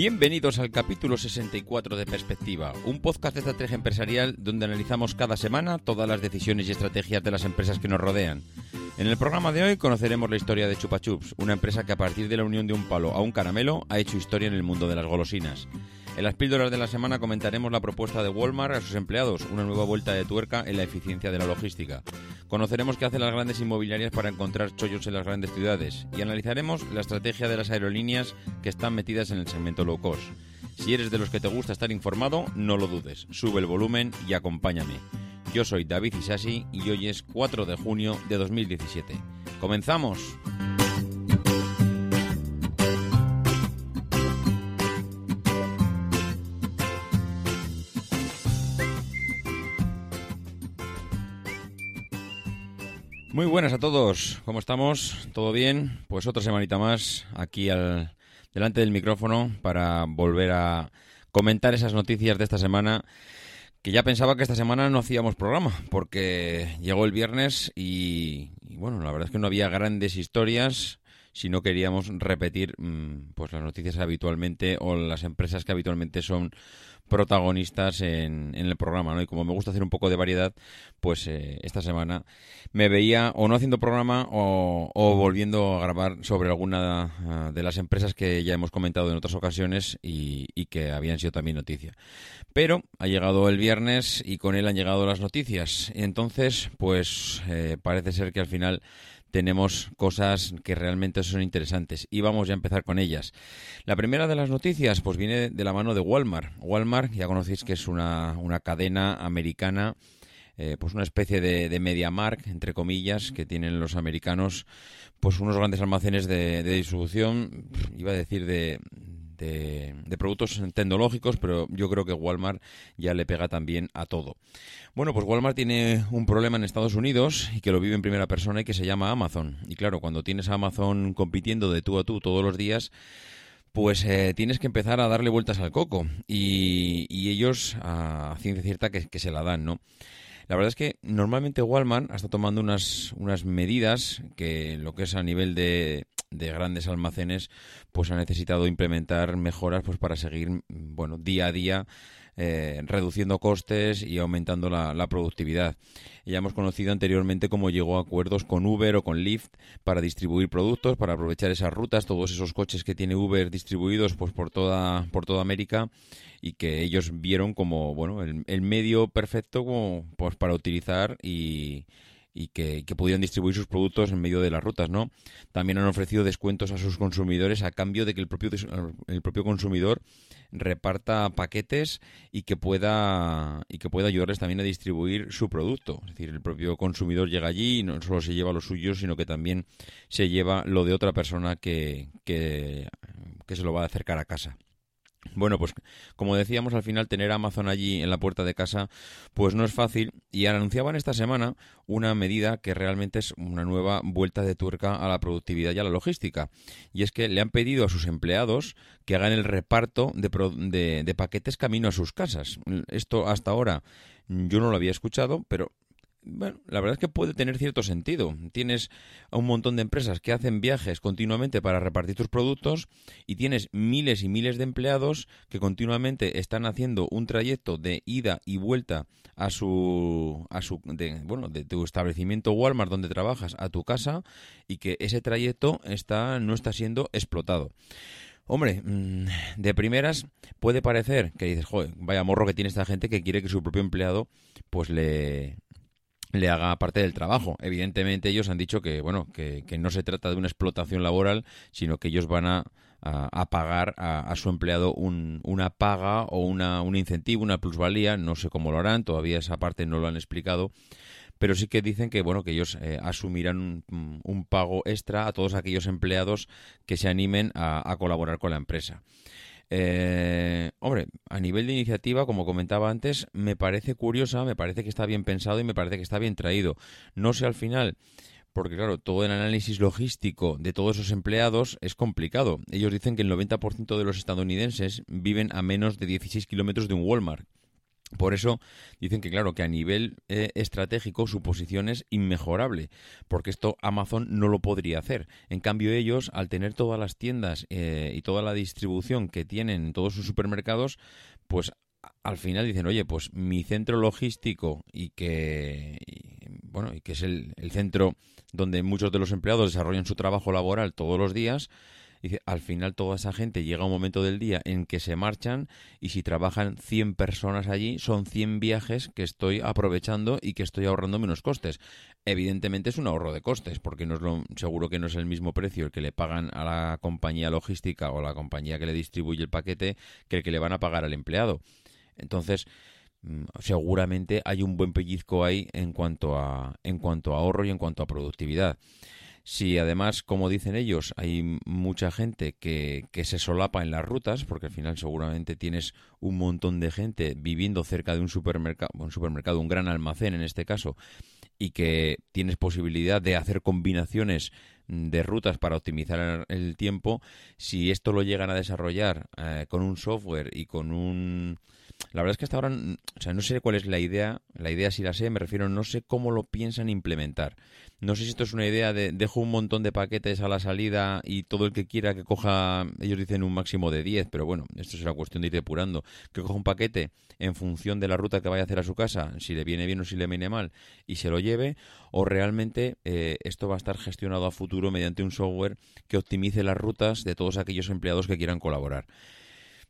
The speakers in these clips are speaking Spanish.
Bienvenidos al capítulo 64 de Perspectiva, un podcast de estrategia empresarial donde analizamos cada semana todas las decisiones y estrategias de las empresas que nos rodean. En el programa de hoy conoceremos la historia de Chupa Chups, una empresa que a partir de la unión de un palo a un caramelo ha hecho historia en el mundo de las golosinas. En las píldoras de la semana comentaremos la propuesta de Walmart a sus empleados, una nueva vuelta de tuerca en la eficiencia de la logística. Conoceremos qué hacen las grandes inmobiliarias para encontrar chollos en las grandes ciudades y analizaremos la estrategia de las aerolíneas que están metidas en el segmento low cost. Si eres de los que te gusta estar informado, no lo dudes, sube el volumen y acompáñame. Yo soy David Isasi y hoy es 4 de junio de 2017. ¡Comenzamos! Muy buenas a todos, ¿cómo estamos? ¿Todo bien? Pues otra semanita más aquí al, delante del micrófono para volver a comentar esas noticias de esta semana que ya pensaba que esta semana no hacíamos programa porque llegó el viernes y, bueno, la verdad es que no había grandes historias si no queríamos repetir mm, pues las noticias habitualmente o las empresas que habitualmente son protagonistas en, en, el programa, ¿no? Y como me gusta hacer un poco de variedad, pues eh, esta semana me veía o no haciendo programa o, volviendo a grabar sobre alguna uh, de las empresas que ya hemos comentado en otras ocasiones y, y, que habían sido también noticia. Pero ha llegado el viernes y con él han llegado las noticias. Entonces, pues eh, parece ser que al final tenemos cosas que realmente son interesantes y vamos ya a empezar con ellas. La primera de las noticias pues viene de la mano de Walmart. Walmart ya conocéis que es una, una cadena americana, eh, pues una especie de, de MediaMark, entre comillas, que tienen los americanos pues unos grandes almacenes de, de distribución, iba a decir de, de, productos tecnológicos, pero yo creo que Walmart ya le pega también a todo. Bueno, pues Walmart tiene un problema en Estados Unidos y que lo vive en primera persona y que se llama Amazon. Y claro, cuando tienes a Amazon compitiendo de tú a tú todos los días, pues eh, tienes que empezar a darle vueltas al coco. Y, y ellos, a ciencia cierta, que, que se la dan, ¿no? La verdad es que normalmente Walmart está tomando unas, unas medidas que lo que es a nivel de, de grandes almacenes pues ha necesitado implementar mejoras pues para seguir bueno día a día eh, reduciendo costes y aumentando la, productividad. Ya hemos conocido anteriormente cómo llegó a acuerdos con Uber o con Lyft para distribuir productos, para aprovechar esas rutas, todos esos coches que tiene Uber distribuidos pues por toda por toda América y que ellos vieron como bueno el, el medio perfecto como, pues para utilizar y y que, que, pudieran distribuir sus productos en medio de las rutas, ¿no? También han ofrecido descuentos a sus consumidores a cambio de que el propio el propio consumidor reparta paquetes y que pueda y que pueda ayudarles también a distribuir su producto. Es decir, el propio consumidor llega allí y no solo se lleva lo suyo, sino que también se lleva lo de otra persona que, que, que se lo va a acercar a casa. Bueno, pues como decíamos, al final tener Amazon allí en la puerta de casa, pues no es fácil. Y anunciaban esta semana una medida que realmente es una nueva vuelta de tuerca a la productividad y a la logística. Y es que le han pedido a sus empleados que hagan el reparto de, paquetes camino a sus casas. Esto hasta ahora yo no lo había escuchado, pero bueno, la verdad es que puede tener cierto sentido. Tienes a un montón de empresas que hacen viajes continuamente para repartir tus productos y tienes miles y miles de empleados que continuamente están haciendo un trayecto de ida y vuelta a su, a su bueno, de tu establecimiento Walmart donde trabajas a tu casa y que ese trayecto está, no está siendo explotado. Hombre, mm, de primeras puede parecer que dices, joder, vaya morro que tiene esta gente que quiere que su propio empleado pues le, le haga parte del trabajo. Evidentemente ellos han dicho que bueno que, no se trata de una explotación laboral, sino que ellos van a, a, pagar a, su empleado un, una paga o una, un incentivo, una plusvalía. No sé cómo lo harán, todavía esa parte no lo han explicado. Pero sí que dicen que bueno que ellos eh, asumirán un, un, pago extra a todos aquellos empleados que se animen a colaborar con la empresa. Eh, hombre, a nivel de iniciativa, como comentaba antes, me parece curiosa, me parece que está bien pensado y me parece que está bien traído. No sé al final porque claro, todo el análisis logístico de todos esos empleados es complicado. Ellos dicen que el 90% de los estadounidenses viven a menos de 16 kilómetros de un Walmart. Por eso dicen que, claro, que a nivel eh, estratégico su posición es inmejorable, porque esto Amazon no lo podría hacer. En cambio, ellos, al tener todas las tiendas eh, y toda la distribución que tienen en todos sus supermercados, pues al final dicen, oye, pues mi centro logístico y que, bueno, y que es el centro donde muchos de los empleados desarrollan su trabajo laboral todos los días, Dice, al final toda esa gente llega un momento del día en que se marchan y si trabajan 100 personas allí, son 100 viajes que estoy aprovechando y que estoy ahorrando menos costes. Evidentemente es un ahorro de costes, porque no es lo, seguro que no es el mismo precio el que le pagan a la compañía logística o a la compañía que le distribuye el paquete que el que le van a pagar al empleado. Entonces, mm, seguramente hay un buen pellizco ahí en cuanto a en cuanto a ahorro y en cuanto a productividad. Si además, como dicen ellos, hay mucha gente que, que, se solapa en las rutas, porque al final seguramente tienes un montón de gente viviendo cerca de un supermercado, un supermercado, un gran almacén en este caso, y que tienes posibilidad de hacer combinaciones de rutas para optimizar el tiempo, si esto lo llegan a desarrollar eh, con un software y con un la verdad es que hasta ahora, o sea, no sé cuál es la idea, la idea si la sé, me refiero, no sé cómo lo piensan implementar. No sé si esto es una idea de dejo un montón de paquetes a la salida y todo el que quiera que coja, ellos dicen un máximo de 10, pero bueno, esto será cuestión de ir depurando, que coja un paquete en función de la ruta que vaya a hacer a su casa, si le viene bien o si le viene mal, y se lo lleve, o realmente eh, esto va a estar gestionado a futuro mediante un software que optimice las rutas de todos aquellos empleados que quieran colaborar.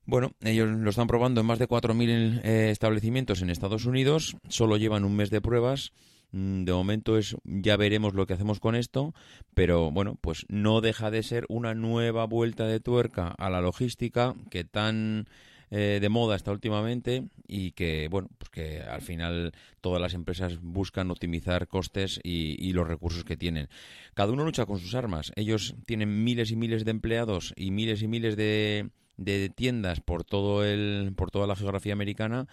Bueno, ellos lo están probando en más de 4.000 eh, establecimientos en Estados Unidos, solo llevan un mes de pruebas. Mm, de momento es ya veremos lo que hacemos con esto, pero bueno, pues no deja de ser una nueva vuelta de tuerca a la logística que tan eh, de moda está últimamente y que bueno, pues que al final todas las empresas buscan optimizar costes y, y los recursos que tienen. Cada uno lucha con sus armas. Ellos tienen miles y miles de empleados y miles y miles de de tiendas por todo el por toda la geografía americana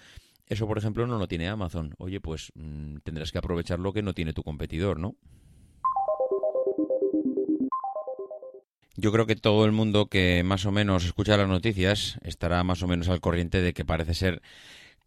eso por ejemplo no lo tiene Amazon. Oye pues mm, tendrás que aprovechar lo que no tiene tu competidor no Yo creo que todo el mundo que más o menos escucha las noticias estará más o menos al corriente de que parece ser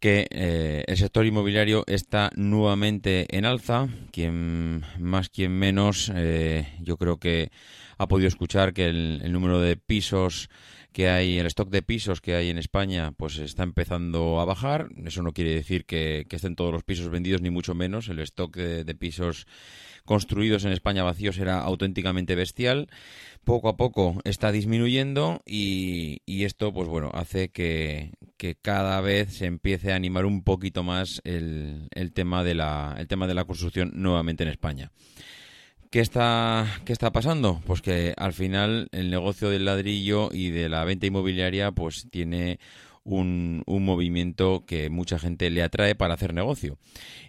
que eh, el sector inmobiliario está nuevamente en alza. Quien más, quien menos, eh, yo creo que ha podido escuchar que el número de pisos que hay, el stock de pisos que hay en España, pues está empezando a bajar. Eso no quiere decir que, estén todos los pisos vendidos, ni mucho menos. El stock de, pisos construidos en España vacíos era auténticamente bestial. Poco a poco está disminuyendo y, esto, pues bueno, hace que, cada vez se empiece a animar un poquito más el, el, tema de la, el tema de la construcción nuevamente en España. ¿Qué está, ¿Qué está pasando? Pues que al final el negocio del ladrillo y de la venta inmobiliaria pues tiene un, un, movimiento que mucha gente le atrae para hacer negocio.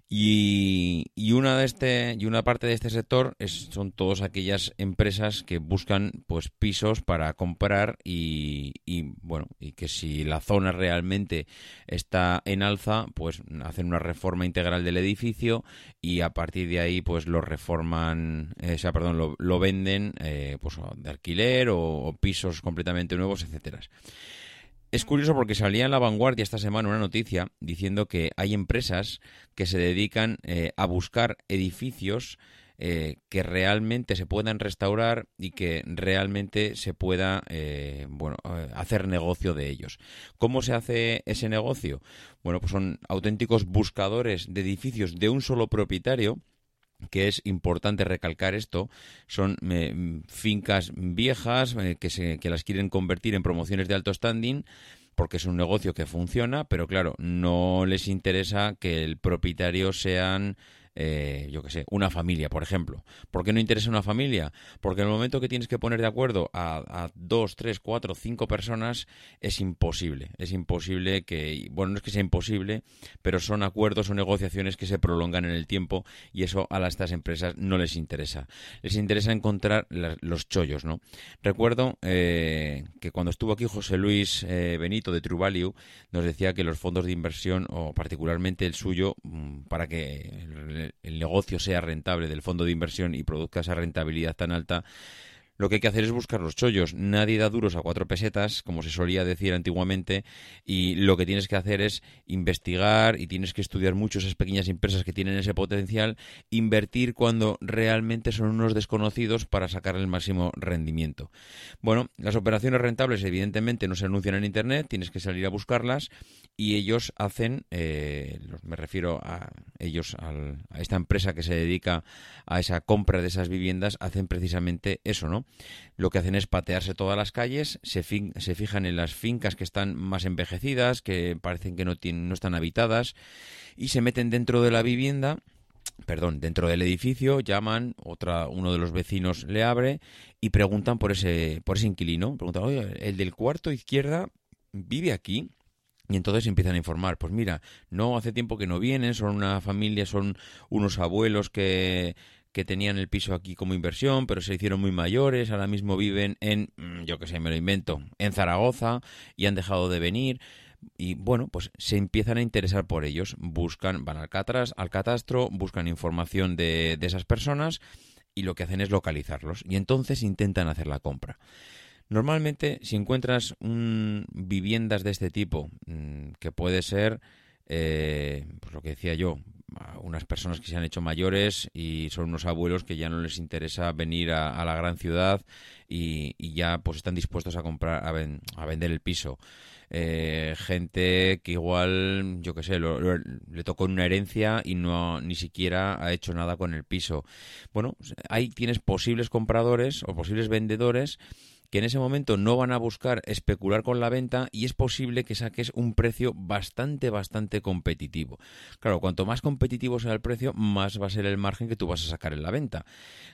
Y, y, una de este, y una parte de este sector es, son todas aquellas empresas que buscan pues pisos para comprar y, y, bueno y que si la zona realmente está en alza pues hacen una reforma integral del edificio y a partir de ahí pues lo reforman eh, o sea perdón lo, lo venden eh, pues de alquiler o, o pisos completamente nuevos etcétera es curioso porque salía en la vanguardia esta semana una noticia diciendo que hay empresas que se dedican eh, a buscar edificios eh, que realmente se puedan restaurar y que realmente se pueda eh, bueno, hacer negocio de ellos. ¿Cómo se hace ese negocio? Bueno, pues son auténticos buscadores de edificios de un solo propietario que es importante recalcar esto, son eh, fincas viejas eh, que, se, que las quieren convertir en promociones de alto standing porque es un negocio que funciona, pero claro, no les interesa que el propietario sean eh, yo qué sé, una familia, por ejemplo. ¿Por qué no interesa una familia? Porque en el momento que tienes que poner de acuerdo a, dos, tres, cuatro, cinco personas, es imposible. Es imposible que, bueno, no es que sea imposible, pero son acuerdos o negociaciones que se prolongan en el tiempo y eso a estas empresas no les interesa. Les interesa encontrar los chollos, ¿no? Recuerdo eh, que cuando estuvo aquí José Luis eh, Benito de True Value, nos decía que los fondos de inversión, o particularmente el suyo, mm, para que el negocio sea rentable del fondo de inversión y produzca esa rentabilidad tan alta, lo que hay que hacer es buscar los chollos. Nadie da duros a cuatro pesetas, como se solía decir antiguamente, y lo que tienes que hacer es investigar y tienes que estudiar mucho esas pequeñas empresas que tienen ese potencial, invertir cuando realmente son unos desconocidos para sacar el máximo rendimiento. Bueno, las operaciones rentables evidentemente no se anuncian en Internet, tienes que salir a buscarlas y ellos hacen, eh, me refiero a ellos, a esta empresa que se dedica a esa compra de esas viviendas, hacen precisamente eso, ¿no? Lo que hacen es patearse todas las calles, se, se fijan en las fincas que están más envejecidas, que parecen que no, tienen, no están habitadas, y se meten dentro de la vivienda perdón, dentro del edificio, llaman, otra, uno de los vecinos le abre y preguntan por ese, por ese inquilino. Preguntan, oye, el del cuarto izquierda vive aquí. Y entonces empiezan a informar, pues mira, no hace tiempo que no vienen, son una familia, son unos abuelos que que tenían el piso aquí como inversión, pero se hicieron muy mayores, ahora mismo viven en, mm, yo que sé, me lo invento, en Zaragoza y han dejado de venir. Y bueno, pues se empiezan a interesar por ellos, buscan, van al, catras, al catastro, buscan información de, de esas personas y lo que hacen es localizarlos y entonces intentan hacer la compra. Normalmente, si encuentras un, viviendas de este tipo, mm, que puede ser, eh, pues lo que decía yo, unas personas que se han hecho mayores y son unos abuelos que ya no les interesa venir a, la gran ciudad y, ya pues están dispuestos a comprar a, vender el piso. Eh, gente que igual yo qué sé le tocó una herencia y no ni siquiera ha hecho nada con el piso. Bueno ahí tienes posibles compradores o posibles vendedores que en ese momento no van a buscar especular con la venta y es posible que saques un precio bastante, bastante competitivo. Claro, cuanto más competitivo sea el precio, más va a ser el margen que tú vas a sacar en la venta.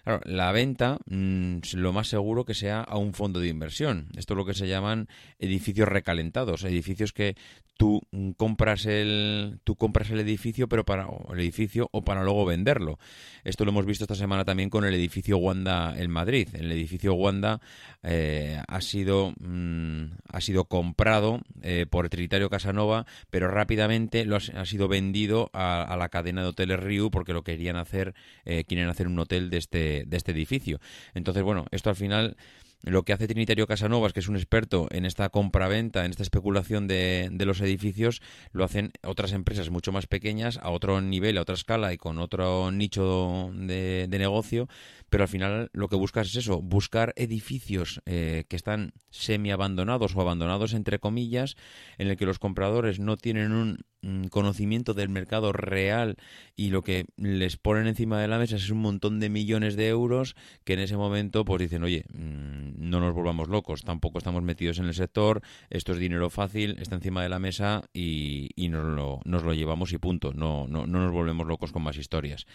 Claro, la venta, mm, lo más seguro que sea a un fondo de inversión. Esto es lo que se llaman edificios recalentados, edificios que tú mm, compras el, tú compras el edificio, pero para el edificio o para luego venderlo. Esto lo hemos visto esta semana también con el edificio Wanda en Madrid. El edificio Wanda eh, ha sido mm, ha sido comprado eh, por Trinitario Casanova, pero rápidamente lo ha, sido vendido a, la cadena de hoteles Riu porque lo querían hacer, eh, quieren hacer un hotel de este de este edificio. Entonces, bueno, esto al final lo que hace Trinitario Casanovas, que es un experto en esta compraventa, en esta especulación de, de, los edificios, lo hacen otras empresas mucho más pequeñas, a otro nivel, a otra escala y con otro nicho de, de negocio, pero al final lo que buscas es eso, buscar edificios eh, que están semi abandonados o abandonados entre comillas, en el que los compradores no tienen un conocimiento del mercado real y lo que les ponen encima de la mesa es un montón de millones de euros que en ese momento pues dicen oye mm, no nos volvamos locos tampoco estamos metidos en el sector esto es dinero fácil está encima de la mesa y, y nos, lo, nos lo llevamos y punto no, no, no nos volvemos locos con más historias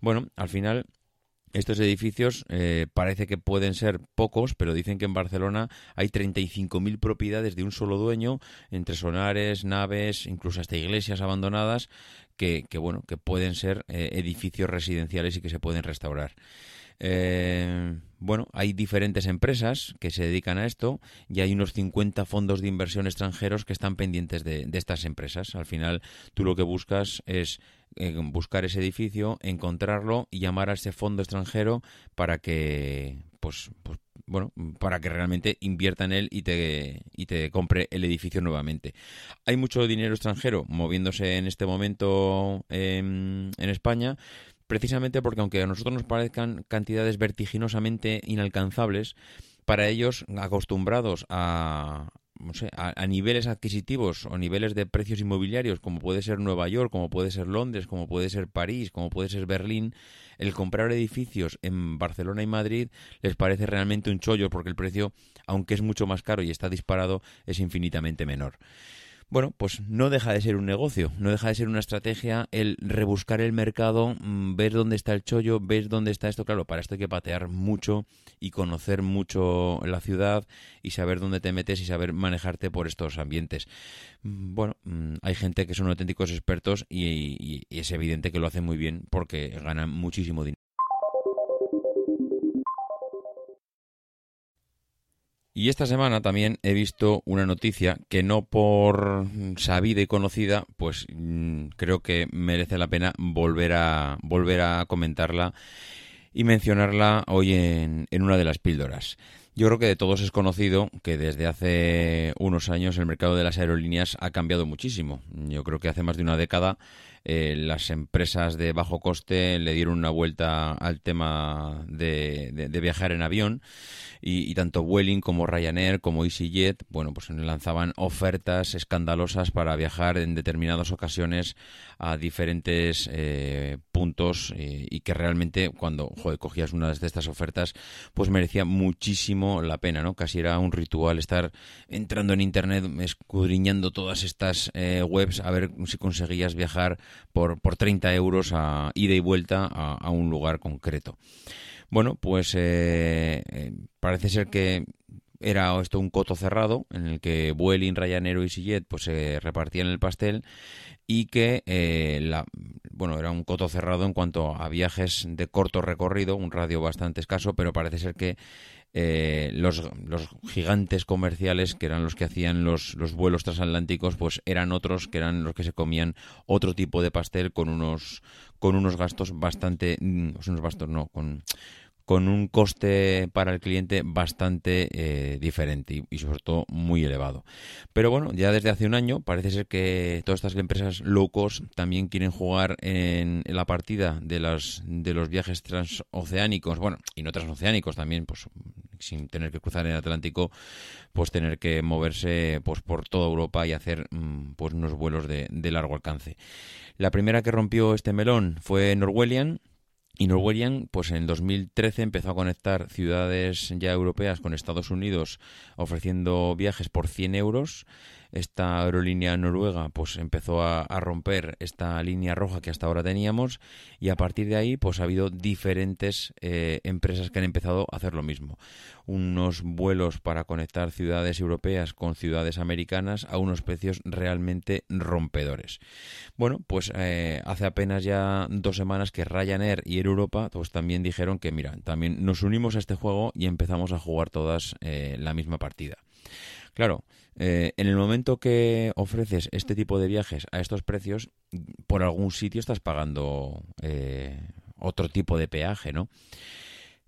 bueno al final estos edificios eh, parece que pueden ser pocos, pero dicen que en Barcelona hay 35.000 propiedades de un solo dueño, entre sonares, naves, incluso hasta iglesias abandonadas, que, bueno, que pueden ser eh, edificios residenciales y que se pueden restaurar. Eh, bueno, hay diferentes empresas que se dedican a esto y hay unos 50 fondos de inversión extranjeros que están pendientes de estas empresas. Al final, tú lo que buscas es buscar ese edificio, encontrarlo y llamar a ese fondo extranjero para que pues, pues bueno, para que realmente invierta en él y te, y te compre el edificio nuevamente. Hay mucho dinero extranjero moviéndose en este momento en, en España, precisamente porque aunque a nosotros nos parezcan cantidades vertiginosamente inalcanzables, para ellos, acostumbrados a, no sé, a, niveles adquisitivos o niveles de precios inmobiliarios, como puede ser Nueva York, como puede ser Londres, como puede ser París, como puede ser Berlín, el comprar edificios en Barcelona y Madrid les parece realmente un chollo porque el precio, aunque es mucho más caro y está disparado, es infinitamente menor. Bueno, pues no deja de ser un negocio, no deja de ser una estrategia el rebuscar el mercado, mm, ver dónde está el chollo, ver dónde está esto. Claro, para esto hay que patear mucho y conocer mucho la ciudad y saber dónde te metes y saber manejarte por estos ambientes. Mm, bueno, mm, hay gente que son auténticos expertos y, y es evidente que lo hacen muy bien porque ganan muchísimo dinero. Y esta semana también he visto una noticia que no por sabida y conocida, pues mm, creo que merece la pena volver a volver a comentarla y mencionarla hoy en, en una de las píldoras. Yo creo que de todos es conocido que desde hace unos años el mercado de las aerolíneas ha cambiado muchísimo. Yo creo que hace más de una década eh, las empresas de bajo coste le dieron una vuelta al tema de, viajar en avión y, tanto Vueling como Ryanair como EasyJet, bueno, pues lanzaban ofertas escandalosas para viajar en determinadas ocasiones a diferentes eh, puntos eh, y que realmente cuando cogías una de estas ofertas pues merecía muchísimo la pena, ¿no? Casi era un ritual estar entrando en internet, escudriñando todas estas webs a ver si conseguías viajar por, por 30 euros a ida y vuelta a, un lugar concreto. Bueno, pues eh, eh, parece ser que era esto un coto cerrado en el que Vueling, Ryanair y EasyJet pues se repartían el pastel y que eh, la, bueno era un coto cerrado en cuanto a viajes de corto recorrido, un radio bastante escaso, pero parece ser que eh, los, los, gigantes comerciales, que eran los que hacían los, los, vuelos transatlánticos, pues eran otros que eran los que se comían otro tipo de pastel con unos, con unos gastos bastante, mm, unos gastos no, con con un coste para el cliente bastante eh, diferente y, sobre todo muy elevado. Pero bueno, ya desde hace un año parece ser que todas estas empresas low cost también quieren jugar en, la partida de los, de los viajes transoceánicos, bueno, y no transoceánicos también, pues sin tener que cruzar el Atlántico, pues tener que moverse pues por toda Europa y hacer mm, pues unos vuelos de, de largo alcance. La primera que rompió este melón fue Norwegian, y Norwegian, pues en 2013 empezó a conectar ciudades ya europeas con Estados Unidos ofreciendo viajes por 100 euros esta aerolínea noruega pues empezó a, romper esta línea roja que hasta ahora teníamos y a partir de ahí pues ha habido diferentes eh, empresas que han empezado a hacer lo mismo. Unos vuelos para conectar ciudades europeas con ciudades americanas a unos precios realmente rompedores. Bueno pues eh, hace apenas ya dos semanas que Ryanair y Air Europa pues también dijeron que mira también nos unimos a este juego y empezamos a jugar todas eh, la misma partida. Claro, eh, en el momento que ofreces este tipo de viajes a estos precios, por algún sitio estás pagando eh, otro tipo de peaje, ¿no?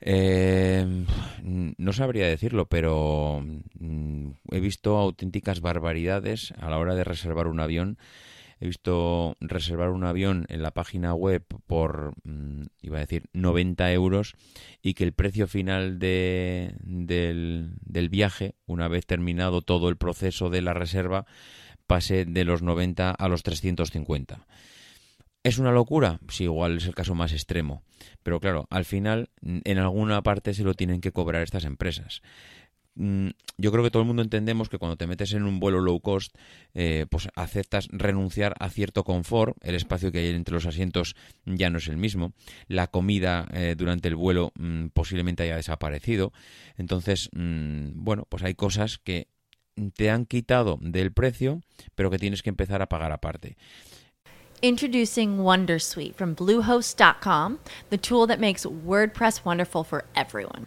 Eh, no sabría decirlo, pero mm, he visto auténticas barbaridades a la hora de reservar un avión He visto reservar un avión en la página web por, mm, iba a decir, 90 euros y que el precio final de, del, del viaje, una vez terminado todo el proceso de la reserva, pase de los 90 a los 350. ¿Es una locura? Sí, igual es el caso más extremo. Pero claro, al final en alguna parte se lo tienen que cobrar estas empresas. Mm, yo creo que todo el mundo entendemos que cuando te metes en un vuelo low cost, eh, pues aceptas renunciar a cierto confort, el espacio que hay entre los asientos ya no es el mismo, la comida eh, durante el vuelo mm, posiblemente haya desaparecido, entonces, mm, bueno, pues hay cosas que te han quitado del precio, pero que tienes que empezar a pagar aparte. Introducing Wondersuite from Bluehost.com, the tool that makes WordPress wonderful for everyone.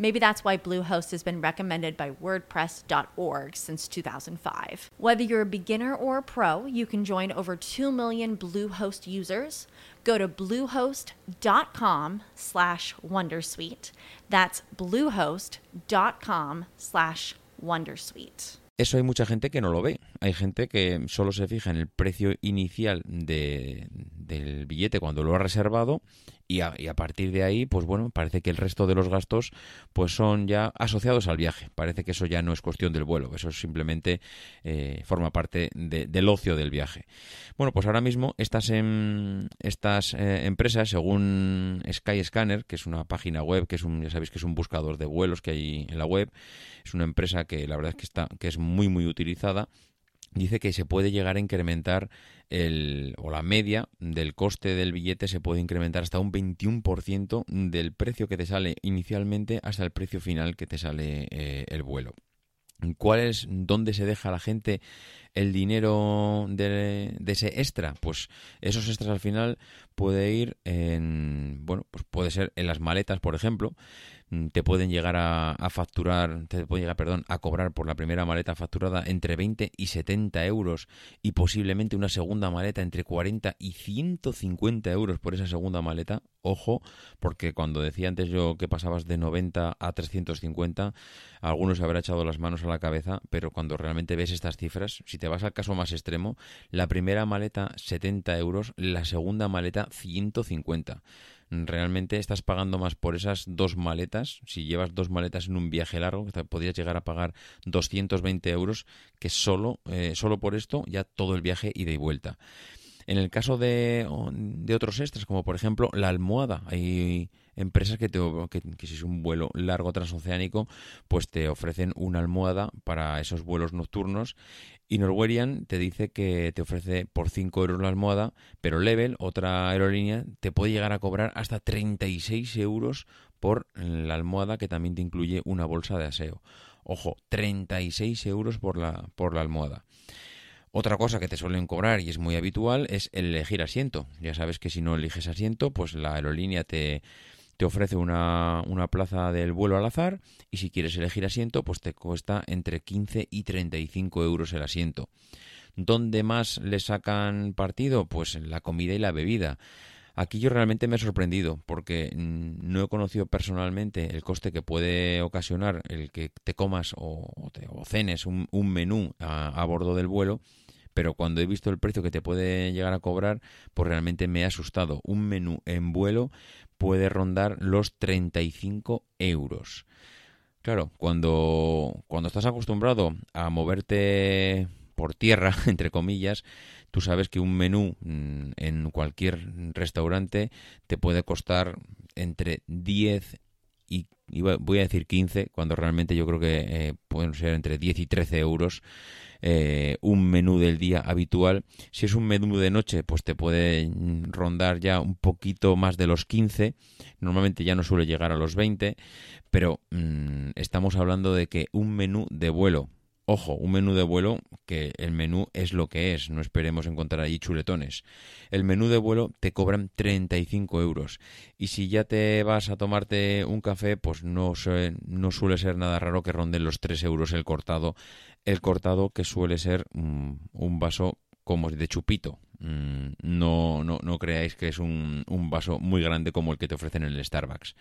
Maybe that's why Bluehost has been recommended by WordPress.org since 2005. Whether you're a beginner or a pro, you can join over 2 million Bluehost users. Go to bluehost.com slash Wondersuite. That's bluehost.com slash Wondersuite. Eso hay mucha gente que no lo ve. Hay gente que solo se fija en el precio inicial de, del billete cuando lo ha reservado y a, y a, partir de ahí, pues bueno, parece que el resto de los gastos pues son ya asociados al viaje. Parece que eso ya no es cuestión del vuelo, eso simplemente eh, forma parte de, del ocio del viaje. Bueno, pues ahora mismo estas, em, estas eh, empresas, según Skyscanner, que es una página web, que es un, ya sabéis que es un buscador de vuelos que hay en la web, es una empresa que la verdad es que está, que es muy muy utilizada dice que se puede llegar a incrementar el, o la media del coste del billete se puede incrementar hasta un 21% del precio que te sale inicialmente hasta el precio final que te sale eh, el vuelo. ¿Cuál es, dónde se deja la gente el dinero de, de, ese extra? Pues esos extras al final puede ir en, bueno, pues puede ser en las maletas, por ejemplo, te pueden llegar a, facturar, te pueden llegar, perdón, a cobrar por la primera maleta facturada entre 20 y 70 euros y posiblemente una segunda maleta entre 40 y 150 euros por esa segunda maleta. Ojo, porque cuando decía antes yo que pasabas de 90 a 350, algunos se habrá echado las manos a la cabeza, pero cuando realmente ves estas cifras, si te vas al caso más extremo, la primera maleta 70 euros, la segunda maleta 150 realmente estás pagando más por esas dos maletas. Si llevas dos maletas en un viaje largo, podrías llegar a pagar 220 euros, que solo, eh, solo por esto ya todo el viaje ida y vuelta. En el caso de, de otros extras, como por ejemplo la almohada, hay empresas que, te, que, que, si es un vuelo largo transoceánico, pues te ofrecen una almohada para esos vuelos nocturnos. Y Norwegian te dice que te ofrece por 5 euros la almohada, pero Level, otra aerolínea, te puede llegar a cobrar hasta 36 euros por la almohada que también te incluye una bolsa de aseo. Ojo, 36 euros por la, por la almohada. Otra cosa que te suelen cobrar y es muy habitual es el elegir asiento. Ya sabes que si no eliges asiento, pues la aerolínea te, te ofrece una, una, plaza del vuelo al azar y si quieres elegir asiento, pues te cuesta entre 15 y 35 euros el asiento. ¿Dónde más le sacan partido? Pues la comida y la bebida. Aquí yo realmente me he sorprendido porque no he conocido personalmente el coste que puede ocasionar el que te comas o, te, o cenes un, menú a, a bordo del vuelo pero cuando he visto el precio que te puede llegar a cobrar, pues realmente me ha asustado. Un menú en vuelo puede rondar los 35 euros. Claro, cuando, cuando estás acostumbrado a moverte por tierra, entre comillas, tú sabes que un menú mm, en cualquier restaurante te puede costar entre 10 y, voy a decir 15, cuando realmente yo creo que eh, pueden ser entre 10 y 13 euros eh, un menú del día habitual. Si es un menú de noche, pues te puede rondar ya un poquito más de los 15. Normalmente ya no suele llegar a los 20, pero mmm, estamos hablando de que un menú de vuelo Ojo, un menú de vuelo que el menú es lo que es, no esperemos encontrar allí chuletones. El menú de vuelo te cobran 35 euros y si ya te vas a tomarte un café, pues no, no suele ser nada raro que ronden los 3 euros el cortado, el cortado que suele ser um, un vaso como de chupito. Mm, no, no, no creáis que es un, un vaso muy grande como el que te ofrecen en el Starbucks.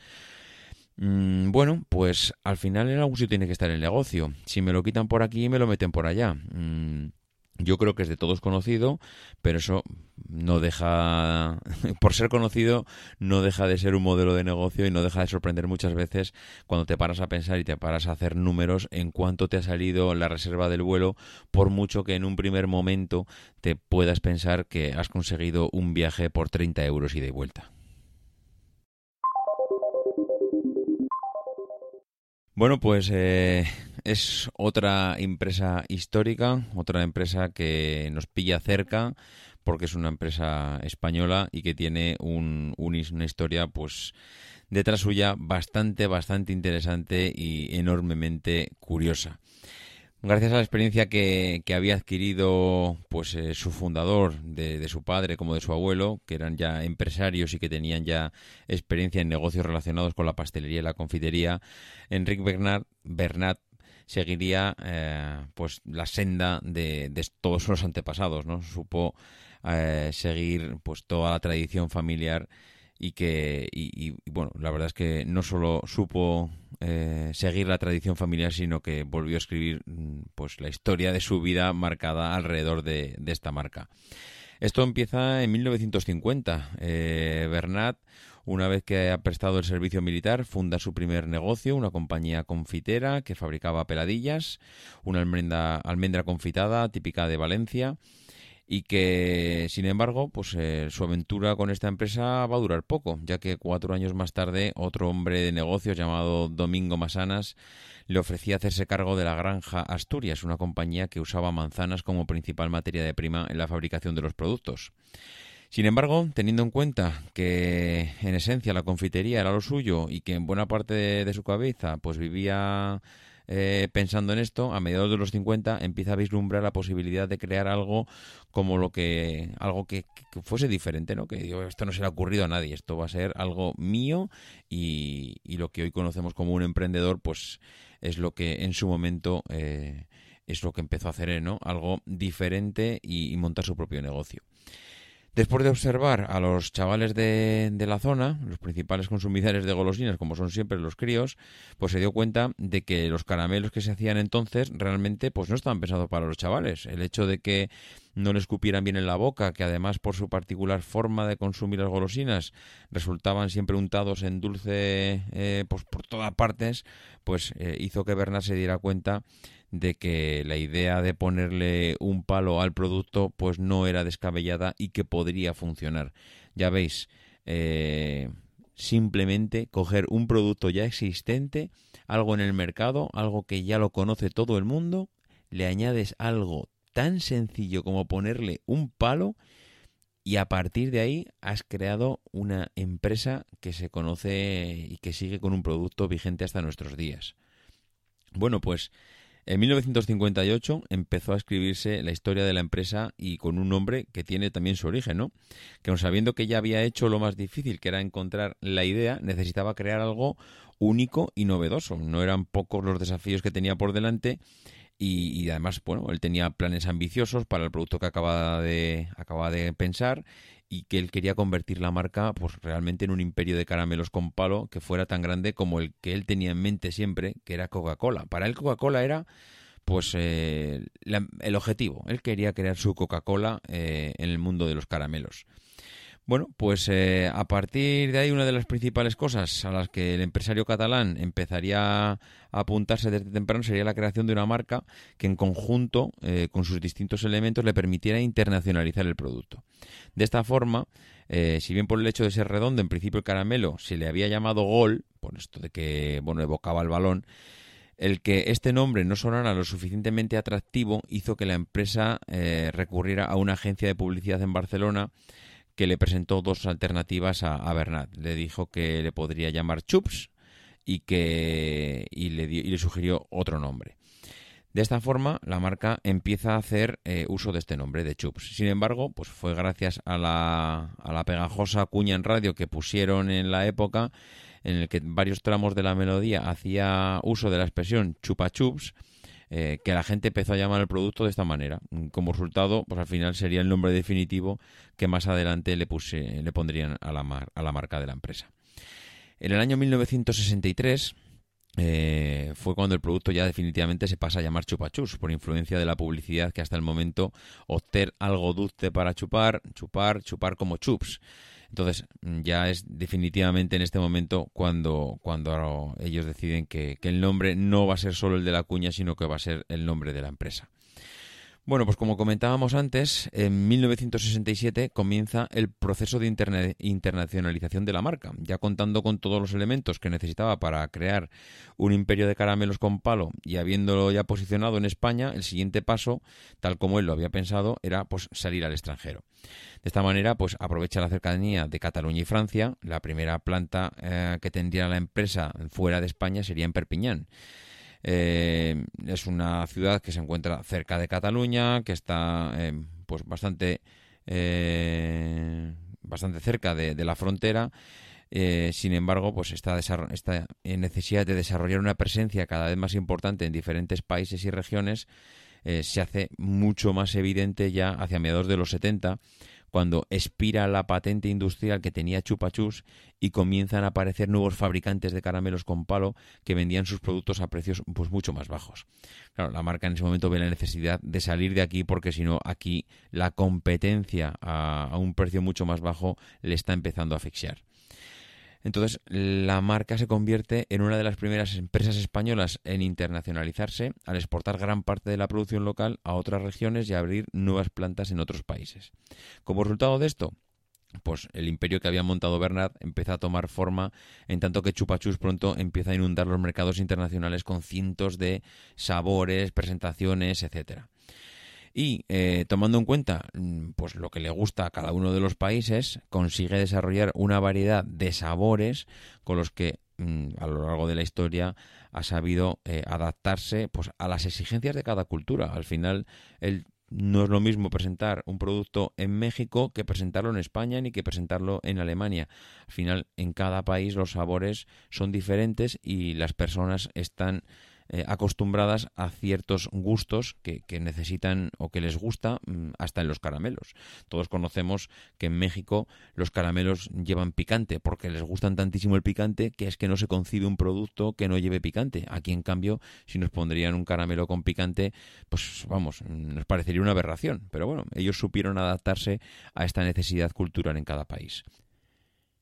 Mm, bueno, pues al final en algún sitio tiene que estar el negocio. Si me lo quitan por aquí, me lo meten por allá. Mm, yo creo que es de todos conocido, pero eso no deja, por ser conocido, no deja de ser un modelo de negocio y no deja de sorprender muchas veces cuando te paras a pensar y te paras a hacer números en cuánto te ha salido la reserva del vuelo, por mucho que en un primer momento te puedas pensar que has conseguido un viaje por 30 euros y de vuelta. Bueno, pues eh, es otra empresa histórica, otra empresa que nos pilla cerca porque es una empresa española y que tiene un, una historia pues detrás suya bastante, bastante interesante y enormemente curiosa. Gracias a la experiencia que, había adquirido pues eh, su fundador, de, su padre como de su abuelo, que eran ya empresarios y que tenían ya experiencia en negocios relacionados con la pastelería y la confitería, Enrique Bernat, Bernat seguiría eh, pues la senda de, todos los antepasados, ¿no? Supo eh, seguir pues toda la tradición familiar y que y, bueno la verdad es que no solo supo eh, seguir la tradición familiar sino que volvió a escribir mm, pues la historia de su vida marcada alrededor de, esta marca. Esto empieza en 1950 eh, Bernat una vez que ha prestado el servicio militar, funda su primer negocio, una compañía confitera que fabricaba peladillas, una almendra, almendra confitada típica de Valencia, y que, sin embargo, pues eh, su aventura con esta empresa va a durar poco, ya que cuatro años más tarde otro hombre de negocios llamado Domingo Masanas le ofrecía hacerse cargo de la granja Asturias, una compañía que usaba manzanas como principal materia de prima en la fabricación de los productos. Sin embargo, teniendo en cuenta que en esencia la confitería era lo suyo y que en buena parte de, de su cabeza pues vivía eh, pensando en esto, a mediados de los 50 empieza a vislumbrar la posibilidad de crear algo como lo que algo que, fuese diferente, ¿no? Que digo, esto no se le ha ocurrido a nadie, esto va a ser algo mío y, lo que hoy conocemos como un emprendedor, pues es lo que en su momento eh, es lo que empezó a hacer, ¿no? Algo diferente y montar su propio negocio. Después de observar a los chavales de, de, la zona, los principales consumidores de golosinas, como son siempre los críos, pues se dio cuenta de que los caramelos que se hacían entonces realmente pues no estaban pensados para los chavales. El hecho de que no les cupieran bien en la boca, que además por su particular forma de consumir las golosinas resultaban siempre untados en dulce eh, pues por todas partes, pues eh, hizo que Bernard se diera cuenta de que la idea de ponerle un palo al producto pues no era descabellada y que podría funcionar. Ya veis, eh, simplemente coger un producto ya existente, algo en el mercado, algo que ya lo conoce todo el mundo, le añades algo tan sencillo como ponerle un palo y a partir de ahí has creado una empresa que se conoce y que sigue con un producto vigente hasta nuestros días. Bueno, pues en 1958 empezó a escribirse la historia de la empresa y con un nombre que tiene también su origen, ¿no? Que sabiendo que ya había hecho lo más difícil, que era encontrar la idea, necesitaba crear algo único y novedoso. No eran pocos los desafíos que tenía por delante y, además, bueno, él tenía planes ambiciosos para el producto que acababa de, acaba de pensar y que él quería convertir la marca pues realmente en un imperio de caramelos con palo que fuera tan grande como el que él tenía en mente siempre, que era Coca-Cola. Para él Coca-Cola era pues eh, el objetivo. Él quería crear su Coca-Cola eh, en el mundo de los caramelos. Bueno, pues eh, a partir de ahí una de las principales cosas a las que el empresario catalán empezaría a apuntarse desde temprano sería la creación de una marca que en conjunto eh, con sus distintos elementos le permitiera internacionalizar el producto. De esta forma, eh, si bien por el hecho de ser redondo, en principio el caramelo se le había llamado gol, por esto de que bueno evocaba el balón, el que este nombre no sonara lo suficientemente atractivo hizo que la empresa recurriera a una agencia de publicidad en Barcelona que le presentó dos alternativas a, Bernat. Le dijo que le podría llamar Chups y que y le, y le sugirió otro nombre. De esta forma, la marca empieza a hacer eh, uso de este nombre, de Chups. Sin embargo, pues fue gracias a la, a la pegajosa cuña en radio que pusieron en la época, en el que varios tramos de la melodía hacía uso de la expresión chupa chups, eh, que la gente empezó a llamar el producto de esta manera. Como resultado, pues al final sería el nombre definitivo que más adelante le, puse, le pondrían a la, a la marca de la empresa. En el año 1963 eh, fue cuando el producto ya definitivamente se pasa a llamar chupachus, por influencia de la publicidad que hasta el momento obtener algo dulce para chupar, chupar, chupar como chups. Entonces, mm, ya es definitivamente en este momento cuando, cuando ellos deciden que, el nombre no va a ser solo el de la cuña, sino que va a ser el nombre de la empresa. Bueno, pues como comentábamos antes, en 1967 comienza el proceso de internacionalización de la marca, ya contando con todos los elementos que necesitaba para crear un imperio de caramelos con palo y habiéndolo ya posicionado en España, el siguiente paso, tal como él lo había pensado, era pues salir al extranjero. De esta manera, pues aprovecha la cercanía de Cataluña y Francia. La primera planta eh, que tendría la empresa fuera de España sería en Perpiñán. Eh, es una ciudad que se encuentra cerca de Cataluña, que está eh, pues bastante, eh, bastante cerca de, la frontera. sin embargo, pues esta, esta necesidad de desarrollar una presencia cada vez más importante en diferentes países y regiones se hace mucho más evidente ya hacia mediados de los 70 cuando expira la patente industrial que tenía Chupachus y comienzan a aparecer nuevos fabricantes de caramelos con palo que vendían sus productos a precios pues mucho más bajos. Claro, la marca en ese momento ve la necesidad de salir de aquí porque si no aquí la competencia a, a un precio mucho más bajo le está empezando a asfixiar. Entonces, la marca se convierte en una de las primeras empresas españolas en internacionalizarse al exportar gran parte de la producción local a otras regiones y abrir nuevas plantas en otros países. Como resultado de esto, pues el imperio que había montado Bernard empieza a tomar forma, en tanto que Chupachus pronto empieza a inundar los mercados internacionales con cientos de sabores, presentaciones, etcétera. Y eh, tomando en cuenta mm, pues lo que le gusta a cada uno de los países, consigue desarrollar una variedad de sabores con los que mm, a lo largo de la historia ha sabido eh, adaptarse pues a las exigencias de cada cultura. Al final, no es lo mismo presentar un producto en México que presentarlo en España ni que presentarlo en Alemania. Al final, en cada país los sabores son diferentes y las personas están eh, acostumbradas a ciertos gustos que, necesitan o que les gusta mm, hasta en los caramelos. Todos conocemos que en México los caramelos llevan picante porque les gustan tantísimo el picante que es que no se concibe un producto que no lleve picante. Aquí en cambio, si nos pondrían un caramelo con picante, pues vamos, nos parecería una aberración. Pero bueno, ellos supieron adaptarse a esta necesidad cultural en cada país.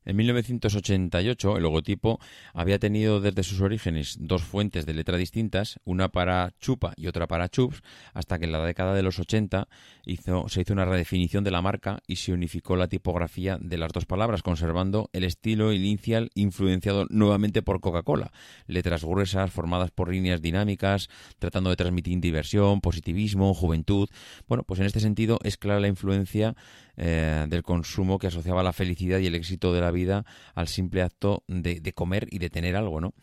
En 1988 el logotipo había tenido desde sus orígenes dos fuentes de letra distintas, una para Chupa y otra para Chups, hasta que en la década de los 80 hizo, se hizo una redefinición de la marca y se unificó la tipografía de las dos palabras, conservando el estilo inicial influenciado nuevamente por Coca-Cola. Letras gruesas formadas por líneas dinámicas, tratando de transmitir diversión, positivismo, juventud. Bueno, pues en este sentido es clara la influencia eh, del consumo que asociaba la felicidad y el éxito de la vida al simple acto de, comer y de tener algo, ¿no?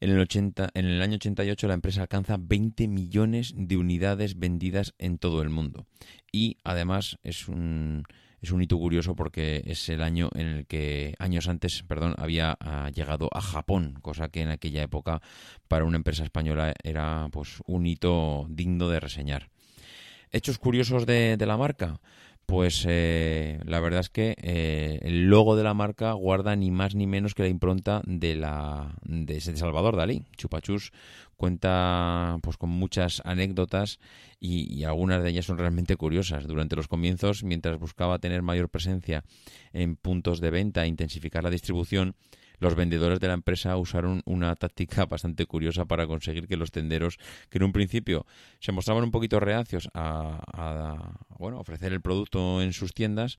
En el, 80, en el año 88 la empresa alcanza 20 millones de unidades vendidas en todo el mundo. Y además es un, es un hito curioso porque es el año en el que años antes, perdón, había ah, llegado a Japón, cosa que en aquella época para una empresa española era pues un hito digno de reseñar. Hechos curiosos de, de la marca. Pues eh, la verdad es que eh, el logo de la marca guarda ni más ni menos que la impronta de la de Salvador Dalí. Chupachus cuenta pues con muchas anécdotas y, y, algunas de ellas son realmente curiosas. Durante los comienzos, mientras buscaba tener mayor presencia en puntos de venta e intensificar la distribución, los vendedores de la empresa usaron una táctica bastante curiosa para conseguir que los tenderos, que en un principio se mostraban un poquito reacios a, bueno, ofrecer el producto en sus tiendas,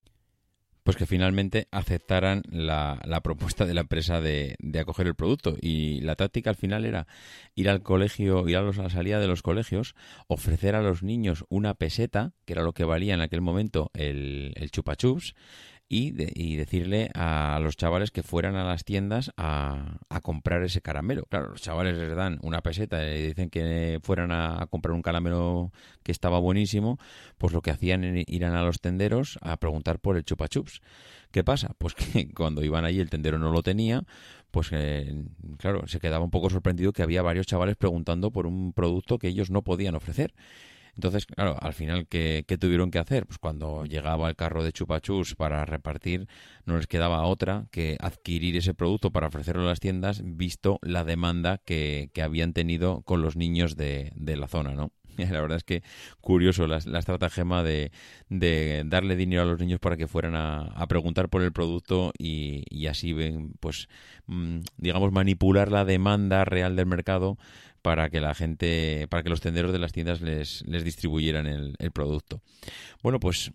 pues que finalmente aceptaran la, propuesta de la empresa de, acoger el producto. Y la táctica al final era ir al colegio, ir a, la salida de los colegios, ofrecer a los niños una peseta, que era lo que valía en aquel momento el, el chupa y, y, decirle a los chavales que fueran a las tiendas a, comprar ese caramelo. Claro, los chavales les dan una peseta y dicen que fueran a, comprar un caramelo que estaba buenísimo, pues lo que hacían era ir a los tenderos a preguntar por el chupa chups. ¿Qué pasa? Pues que cuando iban ahí el tendero no lo tenía, pues eh, claro, se quedaba un poco sorprendido que había varios chavales preguntando por un producto que ellos no podían ofrecer. Entonces, claro, al final, ¿qué, tuvieron que hacer? Pues cuando llegaba el carro de chupachus para repartir, no les quedaba otra que adquirir ese producto para ofrecerlo a las tiendas, visto la demanda que, habían tenido con los niños de, de la zona, ¿no? La verdad es que curioso la, estratagema de, de, darle dinero a los niños para que fueran a, preguntar por el producto y, y así pues, mm, digamos, manipular la demanda real del mercado para que la gente, para que los tenderos de las tiendas les, les distribuyeran el, el producto. Bueno, pues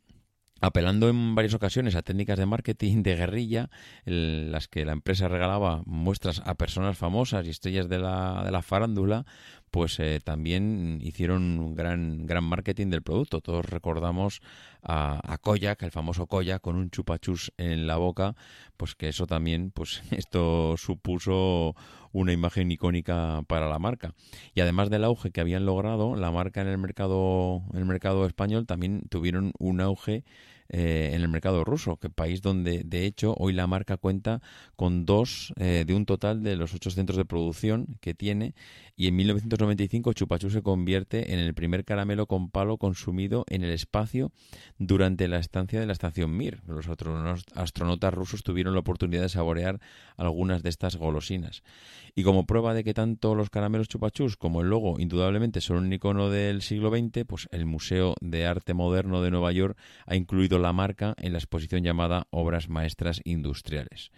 apelando en varias ocasiones a técnicas de marketing de guerrilla, las que la empresa regalaba muestras a personas famosas y estrellas de la, de la farándula, pues eh, también hicieron un gran, gran marketing del producto. Todos recordamos a, a Koyak, el famoso Koyak, con un chupachus en la boca, pues que eso también, pues esto supuso una imagen icónica para la marca. Y además del auge que habían logrado, la marca en el mercado, en el mercado español también tuvieron un auge eh, en el mercado ruso, que país donde de hecho hoy la marca cuenta con dos eh, de un total de los ocho centros de producción que tiene y en 1995 Chupachú se convierte en el primer caramelo con palo consumido en el espacio durante la estancia de la estación Mir. Los astronautas rusos tuvieron la oportunidad de saborear algunas de estas golosinas. Y como prueba de que tanto los caramelos chupachus como el logo indudablemente son un icono del siglo XX, pues el Museo de Arte Moderno de Nueva York ha incluido la marca en la exposición llamada Obras Maestras Industriales.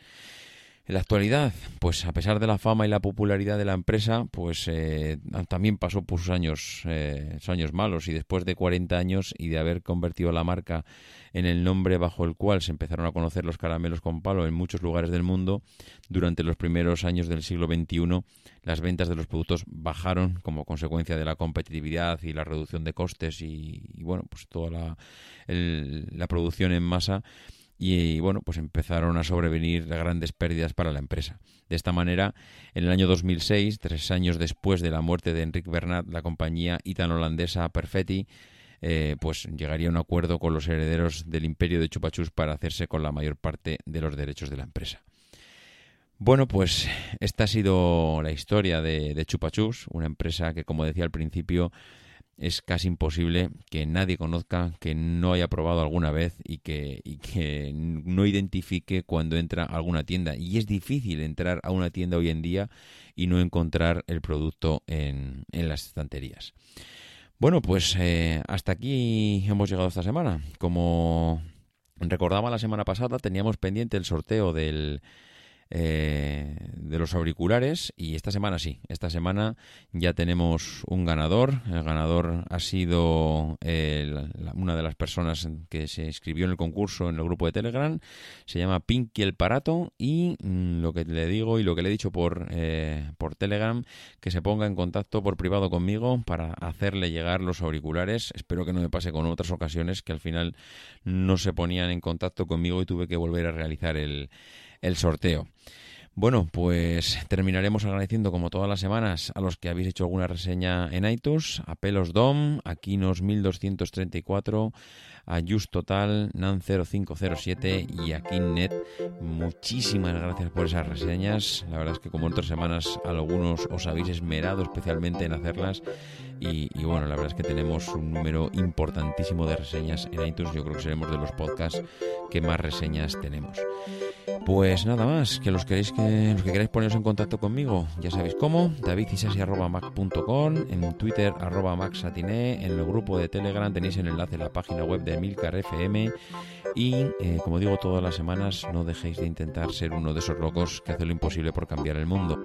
En la actualidad, pues a pesar de la fama y la popularidad de la empresa, pues eh, también pasó por sus años, eh, años malos. Y después de 40 años y de haber convertido la marca en el nombre bajo el cual se empezaron a conocer los caramelos con palo en muchos lugares del mundo, durante los primeros años del siglo XXI las ventas de los productos bajaron como consecuencia de la competitividad y la reducción de costes y, bueno, pues toda la, la producción en masa y, bueno, pues empezaron a sobrevenir grandes pérdidas para la empresa. De esta manera, en el año 2006, tres años después de la muerte de Enric Bernat, la compañía italo-holandesa Perfetti eh, pues llegaría a un acuerdo con los herederos del imperio de Chupachus para hacerse con la mayor parte de los derechos de la empresa. Bueno, pues esta ha sido la historia de, de Chupachus, una empresa que, como decía al principio, es casi imposible que nadie conozca, que no haya probado alguna vez y que, y que no identifique cuando entra alguna tienda. Y es difícil entrar a una tienda hoy en día y no encontrar el producto en, en las estanterías. Bueno, pues eh, hasta aquí hemos llegado esta semana. Como recordaba la semana pasada, teníamos pendiente el sorteo del eh, de los auriculares y esta semana sí, esta semana ya tenemos un ganador. El ganador ha sido eh, una de las personas que se inscribió en el concurso en el grupo de Telegram. Se llama Pinky el Parato y mm, lo que le digo y lo que le he dicho por, eh, por Telegram, que se ponga en contacto por privado conmigo para hacerle llegar los auriculares. Espero que no me pase con otras ocasiones que al final no se ponían en contacto conmigo y tuve que volver a realizar el el sorteo. Bueno, pues terminaremos agradeciendo como todas las semanas a los que habéis hecho alguna reseña en iTunes, a Pelos Dom, a Kinos 1234, a Just Total, Nan 0507 y a Kinnet. Muchísimas gracias por esas reseñas. La verdad es que como otras semanas algunos os habéis esmerado especialmente en hacerlas y, y, bueno, la verdad es que tenemos un número importantísimo de reseñas en iTunes. Yo creo que seremos de los podcasts que más reseñas tenemos. Pues nada más, que los, queréis que, los que queráis poneros en contacto conmigo, ya sabéis cómo, davidisasi.mac.com, en Twitter arroba maxatiné, en el grupo de Telegram tenéis el enlace a la página web de Milcar FM y, eh, como digo todas las semanas, no dejéis de intentar ser uno de esos locos que hace lo imposible por cambiar el mundo.